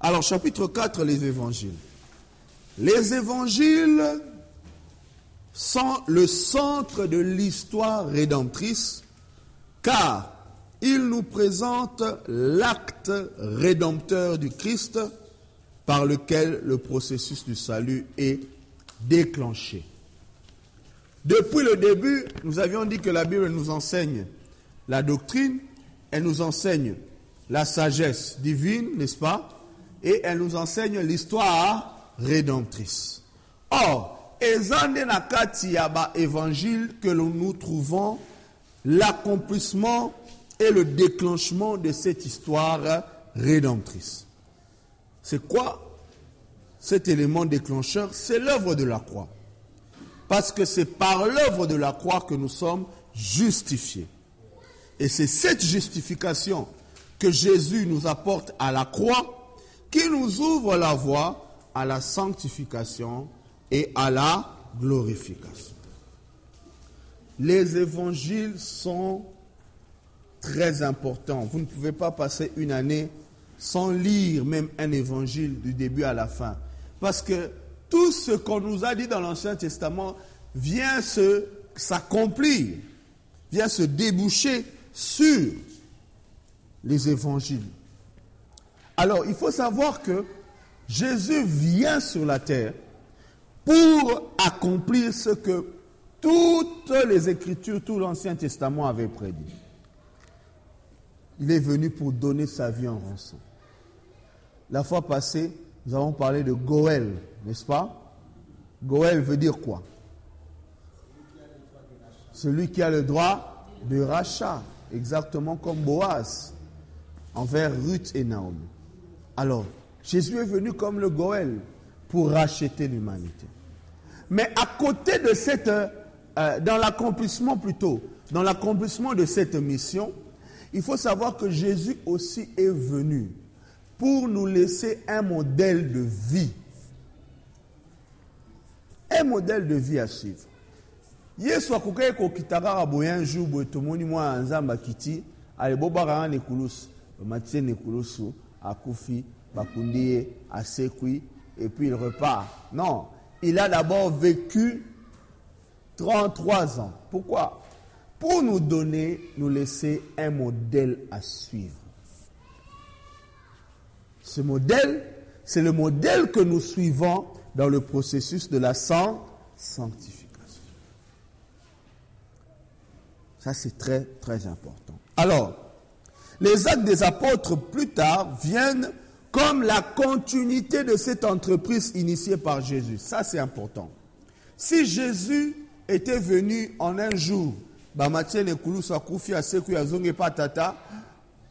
Alors, chapitre 4, les évangiles. Les évangiles sont le centre de l'histoire rédemptrice, car ils nous présentent l'acte rédempteur du Christ par lequel le processus du salut est déclenché. Depuis le début, nous avions dit que la Bible nous enseigne la doctrine, elle nous enseigne la sagesse divine, n'est-ce pas? Et elle nous enseigne l'histoire rédemptrice. Or, ezande na kati ya ba évangile que nous trouvons l'accomplissement et le déclenchement de cette histoire rédemptrice. C'est quoi cet élément déclencheur? C'est l'œuvre de la croix. Parce que c'est par l'œuvre de la croix que nous sommes justifiés. Et c'est cette justification que Jésus nous apporte à la croix qui nous ouvre la voie à la sanctification et à la glorification. Les évangiles sont très importants. Vous ne pouvez pas passer une année sans lire même un évangile du début à la fin. Parce que tout ce qu'on nous a dit dans l'Ancien Testament vient s'accomplir, vient se déboucher sur les évangiles. Alors, il faut savoir que Jésus vient sur la terre pour accomplir ce que toutes les Écritures, tout l'Ancien Testament avait prédit. Il est venu pour donner sa vie en rançon. La fois passée, nous avons parlé de Goël, n'est-ce pas? Goël veut dire quoi? Celui qui a le droit de rachat, exactement comme Boaz, envers Ruth et Naomi. Alors, Jésus est venu comme le Goël pour racheter l'humanité. Mais à côté de cette, euh, dans l'accomplissement plutôt, dans l'accomplissement de cette mission, il faut savoir que Jésus aussi est venu pour nous laisser un modèle de vie. Un modèle de vie à suivre. yesu un jour boye tomoni mwana nekulusu akufi bakundi ye asekwi et puis il repart non il a d'abord vécu 33 ans pourquoi? Pour nous donner nous laisser un modèle à suivre ce modèle, c'est le modèle que nous suivons dans le processus de la sanctification. Ça, c'est très, très important. Alors, les actes des apôtres plus tard viennent comme la continuité de cette entreprise initiée par Jésus. Ça, c'est important. Si Jésus était venu en un jour,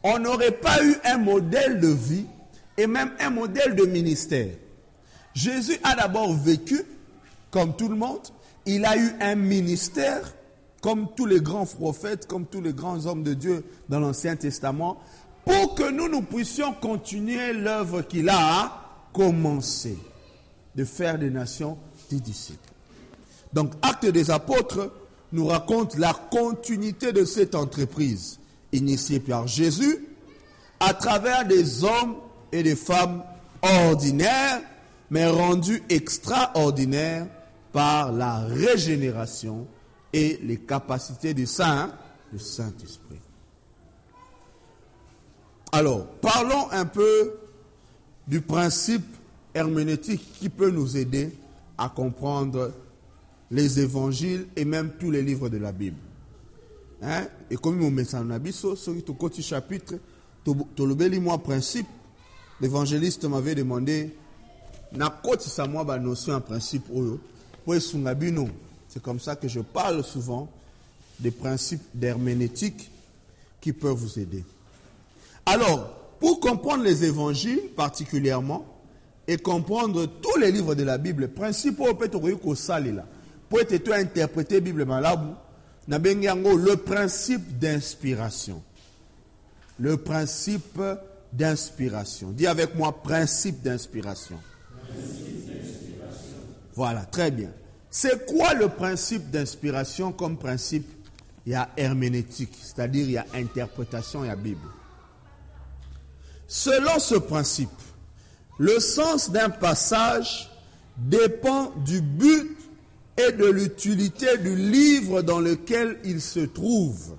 on n'aurait pas eu un modèle de vie et même un modèle de ministère. Jésus a d'abord vécu comme tout le monde, il a eu un ministère comme tous les grands prophètes, comme tous les grands hommes de Dieu dans l'Ancien Testament, pour que nous, nous puissions continuer l'œuvre qu'il a commencé, de faire des nations des disciples. Donc, Acte des apôtres nous raconte la continuité de cette entreprise initiée par Jésus à travers des hommes et des femmes ordinaires, mais rendues extraordinaires par la régénération et les capacités du Saint, du Saint-Esprit. Alors, parlons un peu du principe herméneutique qui peut nous aider à comprendre les évangiles et même tous les livres de la Bible. Et comme nous mettons en abisso, sur le côté chapitre, le moi principe l'évangéliste m'avait demandé nakotisa mwa banotion en principe c'est comme ça que je parle souvent des principes d'herméneutique qui peuvent vous aider alors pour comprendre les évangiles particulièrement et comprendre tous les livres de la bible principe oyo mpe tokoki kosalela po ete tointerprete bible yango le principe d'inspiration le principe d'inspiration. Dis avec moi principe d'inspiration. Voilà, très bien. C'est quoi le principe d'inspiration comme principe? Il y a herméneutique, c'est-à-dire il y a interprétation, il y a Bible. Selon ce principe, Le sens d'un passage dépend du but et de l'utilité du livre dans lequel il se trouve.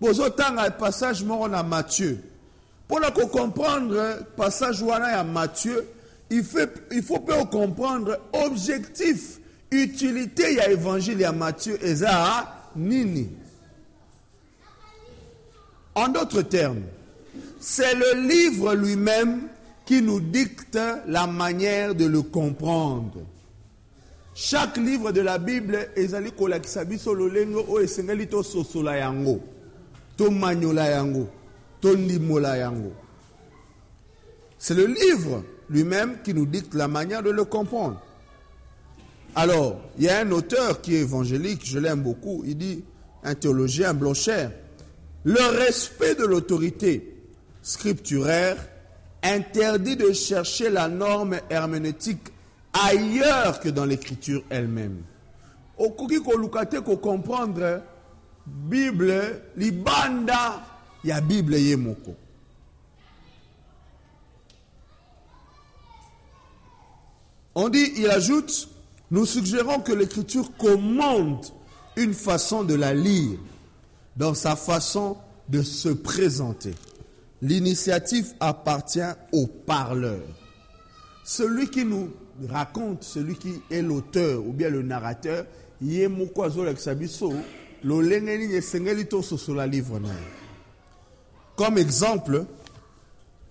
bozotanga passage moko na Matthieu mpona comprendre passage wana ya Matthieu il faut, il faut mpe comprendre objectif utilité ya évangile ya Matthieu eza nini. En d'autres termes c'est le livre lui-même qui nous dicte la manière de le comprendre. Chaque livre de la bible yango. C'est le livre lui-même qui nous dicte la manière de le comprendre. Alors il y a un auteur qui est évangélique je l'aime beaucoup il dit un théologien Blocher le respect de l'autorité scripturaire interdit de chercher la norme herméneutique ailleurs que dans l'écriture elle-même okoki koluka te kocomprendre bible libanda ya bible ye moko on dit il ajoute nous suggérons que l'écriture commande une façon de la lire dans sa façon de se présenter. L'initiative appartient au parleur. Celui qui nous raconte celui qui est l'auteur ou bien le narrateur comme exemple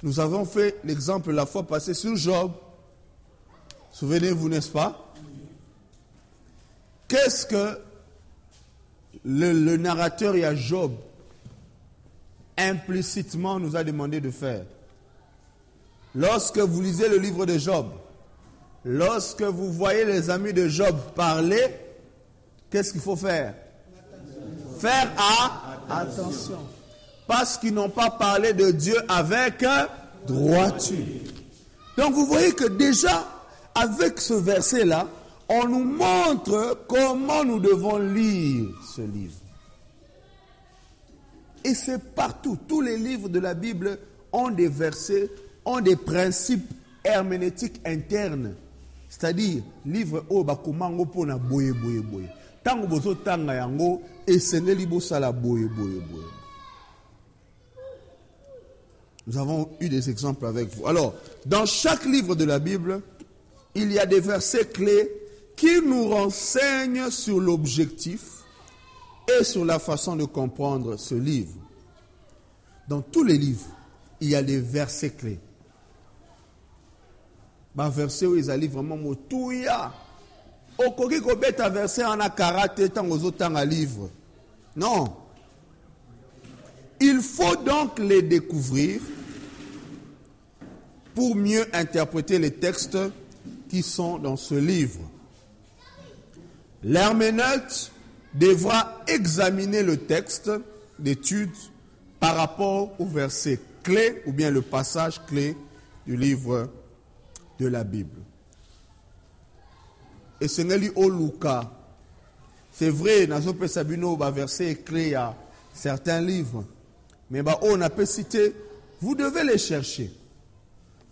nous avons fait l'exemple la fois passée sur Job souvenez-vous n'est-ce pas? Qu'est-ce que le, narrateur et Job implicitement nous a demandé de faire? Lorsque vous lisez le livre de Job lorsque vous voyez les amis de Job parler qu'est-ce qu'il faut faire? Faire à attention. Parce qu'ils n'ont pas parlé de Dieu avec droiture. Donc vous voyez que déjà, avec ce verset-là, on nous montre comment nous devons lire ce livre. Et c'est partout. Tous les livres de la Bible ont des versets, ont des principes herméneutiques internes. C'est-à-dire, livre o bakomango pona boye boye boye. ntango bozotanga yango esengeli bosala boye boye boye nous avons eu des exemples avec vous alors dans chaque livre de la bible il y a des versets clés qui nous renseignent sur l'objectif et sur la façon de comprendre ce livre. Dans tous les livres il y a des versets clés. Baverset oyo ezali vraiment motuya okoki kobeta verset wana kara te ntango ozotanga livre. Non. Il faut donc les découvrir pour mieux interpréter les textes qui sont dans ce livre. L'herméneute devra examiner le texte d'étude par rapport au verset clé ou bien le passage clé du livre de la Bible. Esengeli oluka c'est vrai nazopesa bino baverset clé ya certains livres. Mais baoyo napesi te vous devez les chercher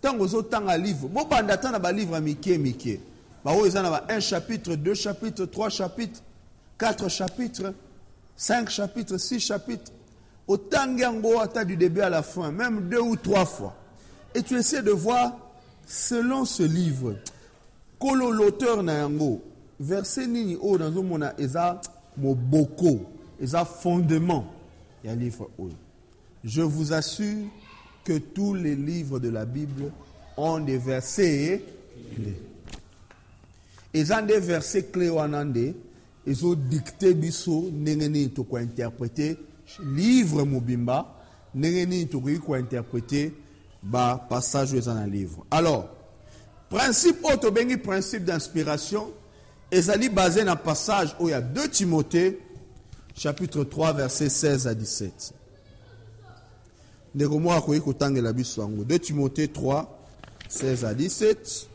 ntango ozotanga livre bobanda ata na balivre ya mike mike. Baoyo eza na ba 1 chapitre 2 chapitre 3 chapitre 4 chapitres 5 chapitres 6 chapitres. Otangi yango ata du début à la fin même deux ou trois fois. Et tu essaies de voir selon ce livre. Kolo l'auteur na yango verset nini oyo nazomona eza moboko eza fondement ya livre oyo. Je vous assure que tous les livres de la bible ont des versets clés. Eza nde verset clé wana nde ezodikte biso ndenge nini tokointerprete livre mobimba tokoki kointerprete bapassage oyo eza na livre. Alors principe oyo tobengi principe d'inspiration ezali basé na passage oyo ya 2 timothée chapitre 3 verset 16 à 17 ndeko moko akoki kotangela biso yango. 2 timothée 3 16 à 17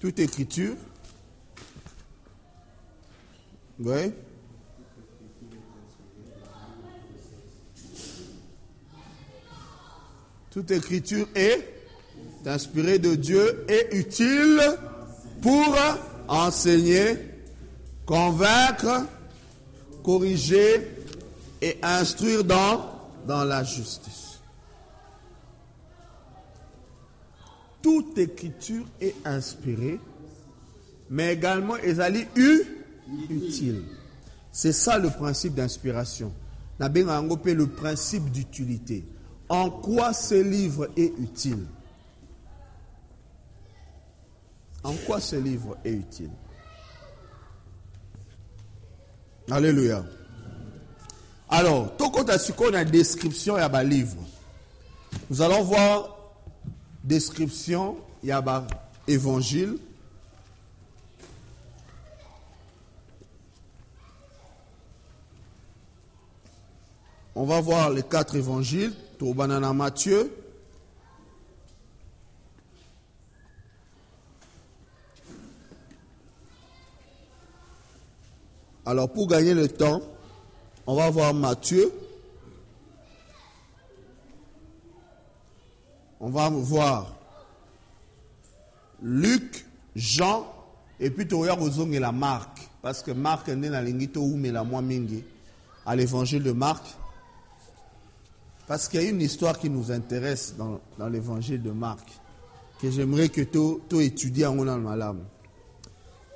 toute écriture. Oui Toute écriture est inspirée de Dieu et utile pour enseigner, convaincre, corriger et instruire dans, la justice. Toute écriture est inspirée, mais également u utile. C'est ça le principe d'inspiration. Le principe d'utilité. En quoi ce livre est utile? En quoi ce livre est utile? Alléluia. Alors, tokota sikoyo na description ya ba livre. Nous allons voir description ya ba évangile. On va voir les quatre évangiles. Tobanana Matthieu. Alors, pour gagner le temps, on va voir Matthieu. On va voir Luc, Jean, et puis tu et la Marc. Parce que Marc est né dans l'ingito ou la à l'évangile de Marc. Parce qu'il y a une histoire qui nous intéresse dans, l'évangile de Marc, que j'aimerais que tu étudies en malam.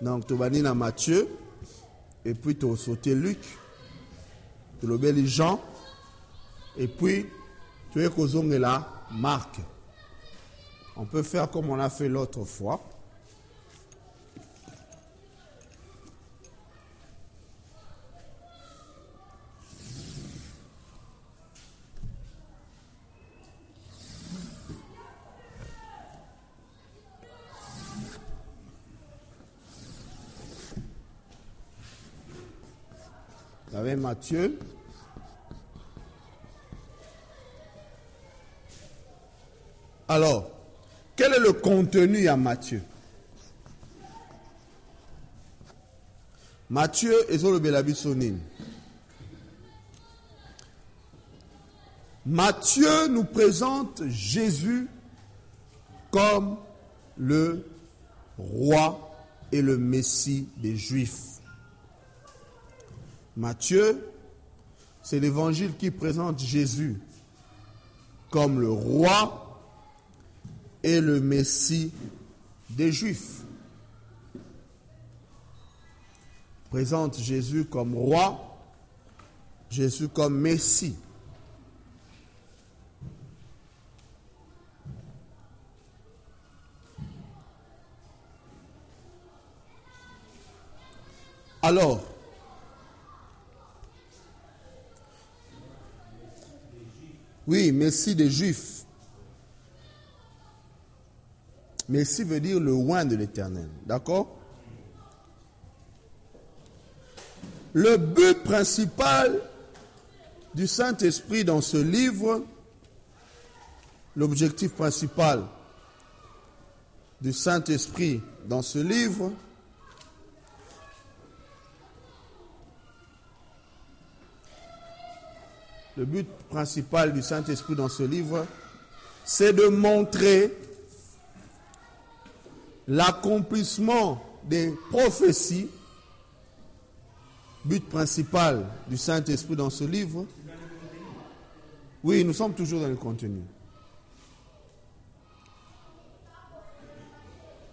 Donc, tu vas dans Matthieu, et puis tu as sauté Luc, tu as Jean, et puis tu es là Marc. On peut faire comme on a fait l'autre fois. Vous avez Matthieu. Alors, quel est le contenu à Matthieu? Matthieu est le Belabissonine. Matthieu nous présente Jésus comme le roi et le Messie des Juifs. Matthieu, c'est l'évangile qui présente Jésus comme le roi et le Messie des Juifs. Présente Jésus comme roi, Jésus comme Messie. Alors, oui, Messie des Juifs. Messie veut dire le oin de l'éternel. D'accord? Le but principal du Saint-Esprit dans ce livre, l'objectif principal du Saint-Esprit dans ce livre, le but principal du Saint-Esprit dans ce livre, c'est de montrer l'accomplissement des prophéties, but principal du Saint-Esprit dans ce livre. Oui, nous sommes toujours dans le contenu.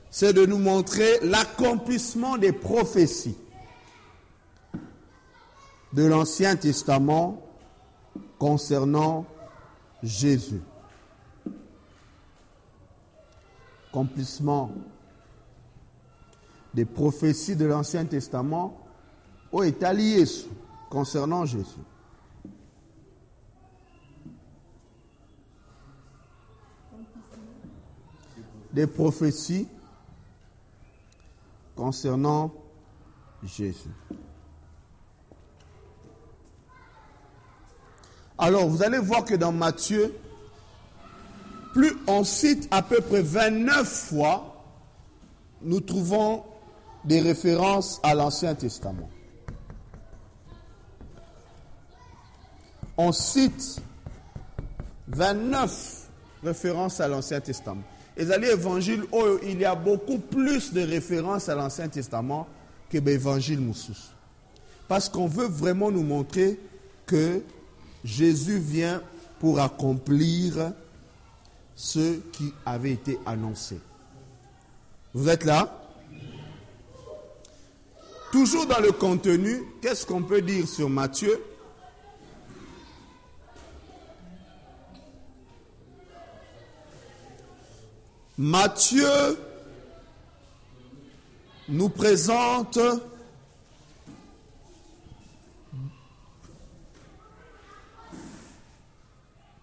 C'est de nous montrer l'accomplissement des prophéties de l'Ancien Testament concernant Jésus. Accomplissement des prophéties de l'Ancien Testament été liées concernant Jésus. Des prophéties concernant Jésus. Alors, vous allez voir que dans Matthieu, plus on cite à peu près 29 fois, nous trouvons des références à l'Ancien Testament. On cite 29 référence à l'Ancien Testament. Et les évangile, oh, il y a beaucoup plus de références à l'Ancien Testament que l'évangile Moussous. Parce qu'on veut vraiment nous montrer que Jésus vient pour accomplir ce qui avait été annoncé. Vous êtes là? Toujours dans le contenu, qu'est-ce qu'on peut dire sur Matthieu? Matthieu nous présente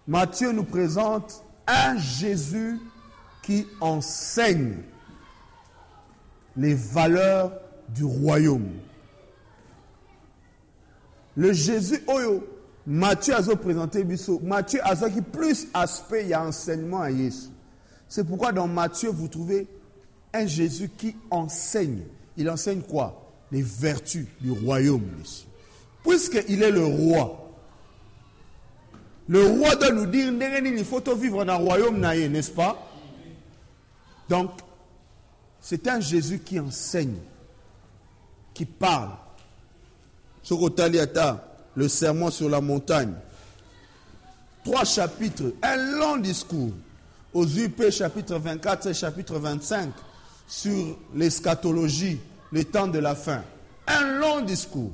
Matthieu nous présente un Jésus qui enseigne les valeurs du royaume. Le Jésus oyo Matthieu a présenté Matthieu a qui plus aspect il y a enseignement à Jésus. C'est pourquoi dans Matthieu vous trouvez un Jésus qui enseigne. Il enseigne quoi? Les vertus du royaume. Puisqu'il est le roi, le roi doit nous dire, il faut vivre dans le royaume, n'est-ce pas? Donc, c'est un Jésus qui enseigne, qui parle. le serment sur la montagne. Trois chapitres, un long discours. Aux UP, chapitre 24 et chapitre 25, sur l'eschatologie, les temps de la fin. Un long discours.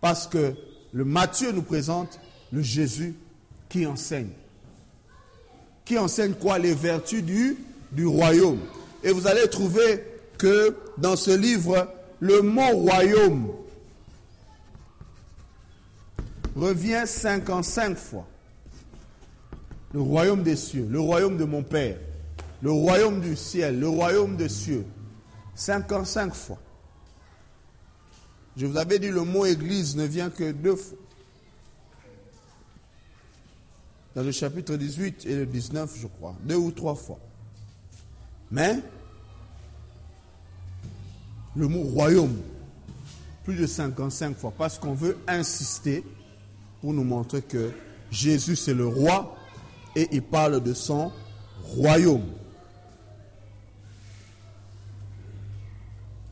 Parce que le Matthieu nous présente le Jésus qui enseigne. Qui enseigne quoi? Les vertus du, du royaume. Et vous allez trouver que dans ce livre, le mot royaume revient 55 fois. Le royaume des cieux, le royaume de mon Père, le royaume du ciel, le royaume des cieux. 55 fois. Je vous avais dit, le mot église ne vient que deux fois. Dans le chapitre 18 et le 19, je crois, deux ou trois fois. Mais le mot royaume, plus de 55 fois, parce qu'on veut insister pour nous montrer que Jésus c'est le roi et il parle de son royaume.